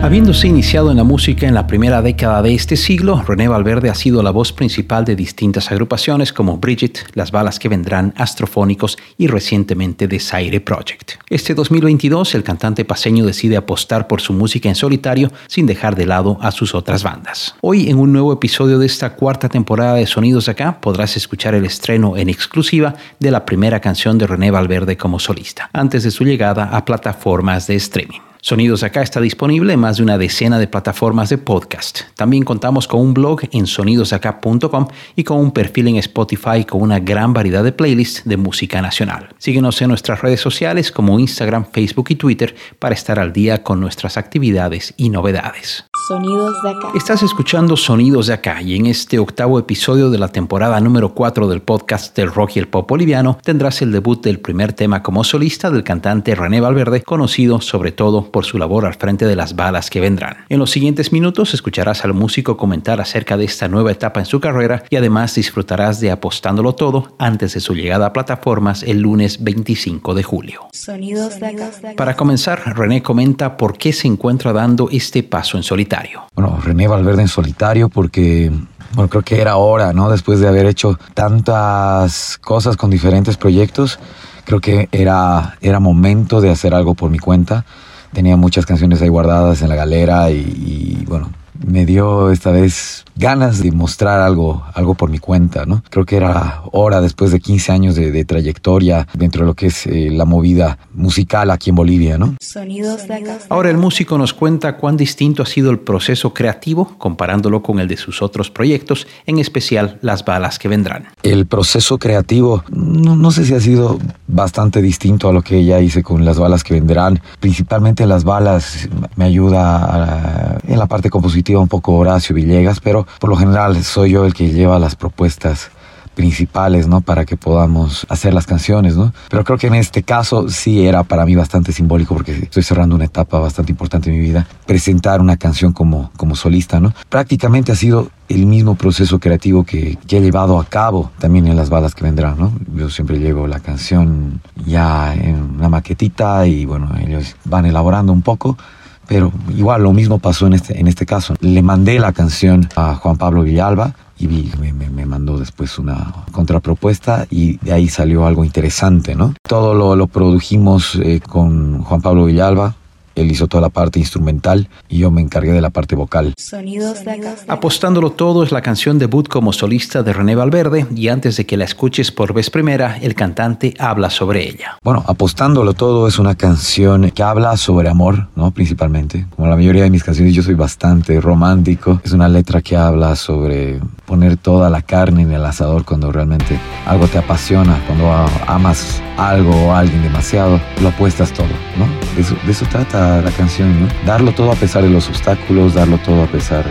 Habiéndose iniciado en la música en la primera década de este siglo, René Valverde ha sido la voz principal de distintas agrupaciones como Bridget, Las Balas que Vendrán, Astrofónicos y recientemente The Zaire Project. Este 2022, el cantante paseño decide apostar por su música en solitario sin dejar de lado a sus otras bandas. Hoy, en un nuevo episodio de esta cuarta temporada de Sonidos Acá, podrás escuchar el estreno en exclusiva de la primera canción de René Valverde como solista, antes de su llegada a plataformas de streaming. Sonidos Acá está disponible en más de una decena de plataformas de podcast. También contamos con un blog en sonidosacá.com y con un perfil en Spotify con una gran variedad de playlists de música nacional. Síguenos en nuestras redes sociales como Instagram, Facebook y Twitter para estar al día con nuestras actividades y novedades. Sonidos de acá. Estás escuchando Sonidos de acá y en este octavo episodio de la temporada número 4 del podcast del rock y el pop boliviano tendrás el debut del primer tema como solista del cantante René Valverde, conocido sobre todo por su labor al frente de las balas que vendrán. En los siguientes minutos escucharás al músico comentar acerca de esta nueva etapa en su carrera y además disfrutarás de apostándolo todo antes de su llegada a plataformas el lunes 25 de julio. Sonidos de acá. Para comenzar, René comenta por qué se encuentra dando este paso en solitario. Bueno, René Valverde en solitario porque bueno, creo que era hora, ¿no? Después de haber hecho tantas cosas con diferentes proyectos, creo que era, era momento de hacer algo por mi cuenta. Tenía muchas canciones ahí guardadas en la galera y bueno, me dio esta vez ganas de mostrar algo, algo por mi cuenta, ¿no? Creo que era hora, después de 15 años de, trayectoria dentro de lo que es eh, la movida musical aquí en Bolivia, ¿no? Sonidos de acá. Ahora el músico nos cuenta cuán distinto ha sido el proceso creativo comparándolo con el de sus otros proyectos, en especial las balas que vendrán. El proceso creativo, no, no sé si ha sido bastante distinto a lo que ya hice con las balas que vendrán. Principalmente las balas me ayuda en la parte compositiva un poco Horacio Villegas, pero por lo general soy yo el que lleva las propuestas principales, ¿no? Para que podamos hacer las canciones, ¿no? Pero creo que en este caso sí era para mí bastante simbólico porque estoy cerrando una etapa bastante importante en mi vida. Presentar una canción como, como solista, ¿no? Prácticamente ha sido el mismo proceso creativo que, que he llevado a cabo también en las balas que vendrán, ¿no? Yo siempre llevo la canción ya en una maquetita y bueno, ellos van elaborando un poco pero igual lo mismo pasó en este, en este caso. Le mandé la canción a Juan Pablo Villalba y me, me, mandó después una contrapropuesta y de ahí salió algo interesante, ¿no? Todo lo, lo produjimos eh, con Juan Pablo Villalba, él hizo toda la parte instrumental y yo me encargué de la parte vocal. Sonidos de acá. Apostándolo todo es la canción debut como solista de René Valverde y antes de que la escuches por vez primera, el cantante habla sobre ella. Bueno, Apostándolo todo es una canción que habla sobre amor, ¿no? Principalmente. Como la mayoría de mis canciones, yo soy bastante romántico. Es una letra que habla sobre poner toda la carne en el asador cuando realmente algo te apasiona, cuando amas algo o alguien demasiado, lo apuestas todo, ¿no? De eso, trata la, canción. Darlo todo a pesar de los obstáculos, darlo todo a pesar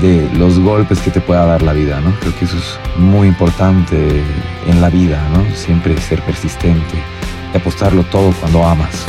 de, los golpes que te pueda dar la vida, ¿no? Creo que eso es muy importante en la vida, ¿no? Siempre ser persistente y apostarlo todo cuando amas.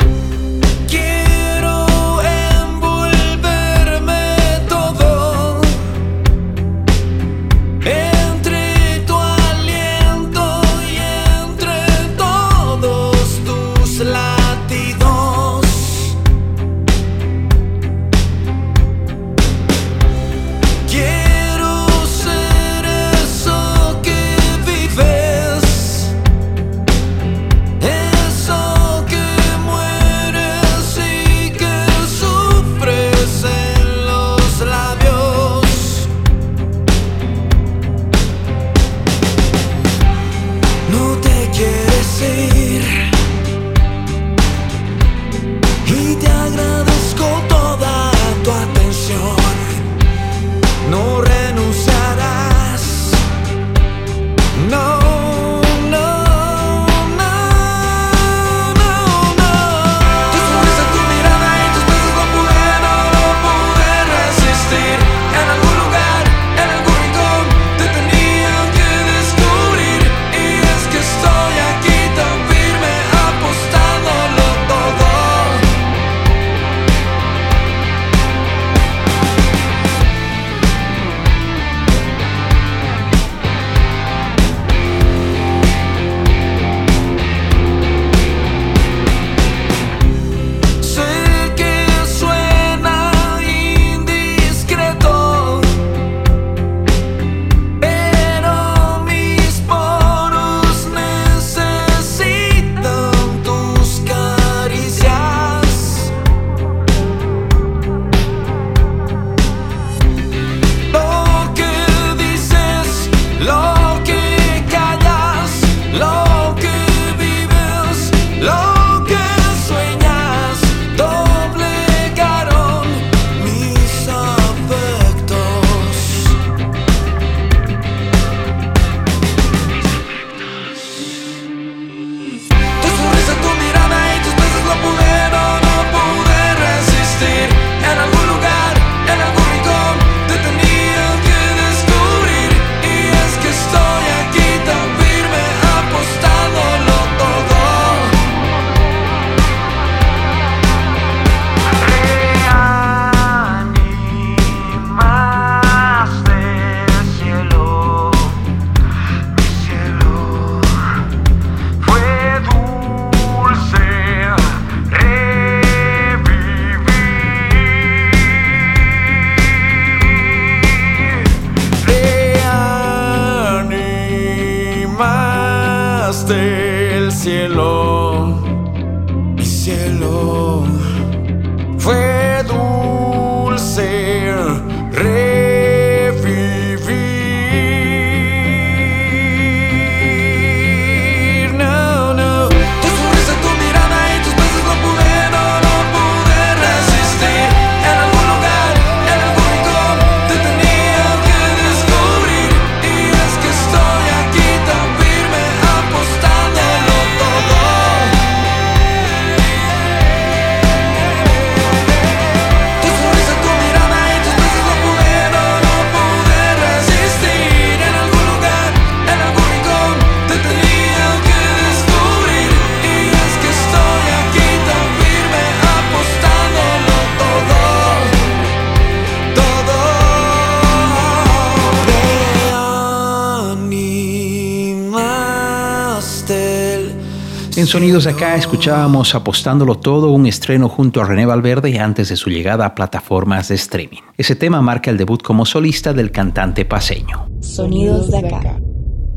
En Sonidos Acá escuchábamos Apostándolo Todo, un estreno junto a René Valverde antes de su llegada a plataformas de streaming. Ese tema marca el debut como solista del cantante paseño. Sonidos de Acá.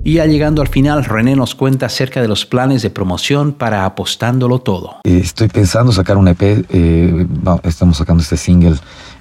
Y ya llegando al final, René nos cuenta acerca de los planes de promoción para Apostándolo Todo. Eh, estoy pensando sacar un EP, eh, estamos sacando este single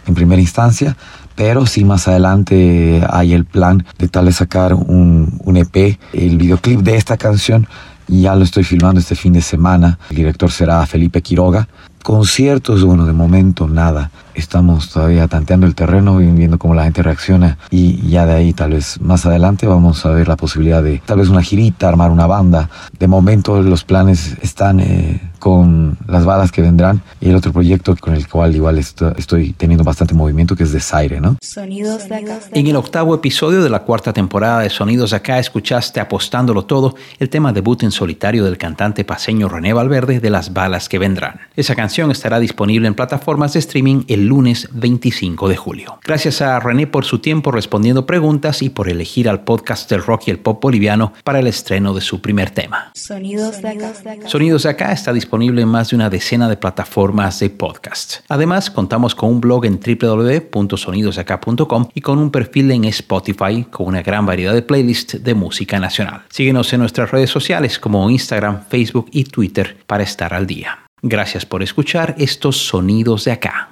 en primera instancia, pero si más adelante hay el plan de tal vez sacar un, un EP, el videoclip de esta canción ya lo estoy filmando este fin de semana. El director será Felipe Quiroga. Conciertos, bueno, de momento nada. Estamos todavía tanteando el terreno, viendo cómo la gente reacciona y ya de ahí tal vez más adelante vamos a ver la posibilidad de tal vez una girita, armar una banda. De momento los planes están eh, con las balas que vendrán y el otro proyecto con el cual igual estoy teniendo bastante movimiento que es Desaire, ¿no? Sonidos de acá. En el octavo episodio de la cuarta temporada de Sonidos de acá escuchaste Apostándolo Todo, el tema debut en solitario del cantante paseño René Valverde de Las balas que vendrán. Esa canción estará disponible en plataformas de streaming el lunes 25 de julio. Gracias a René por su tiempo respondiendo preguntas y por elegir al podcast del rock y el pop boliviano para el estreno de su primer tema. Sonidos de acá. Sonidos de acá está disponible disponible en más de una decena de plataformas de podcast. Además, contamos con un blog en www.sonidosacá.com y con un perfil en Spotify con una gran variedad de playlists de música nacional. Síguenos en nuestras redes sociales como Instagram, Facebook y Twitter para estar al día. Gracias por escuchar estos sonidos de acá.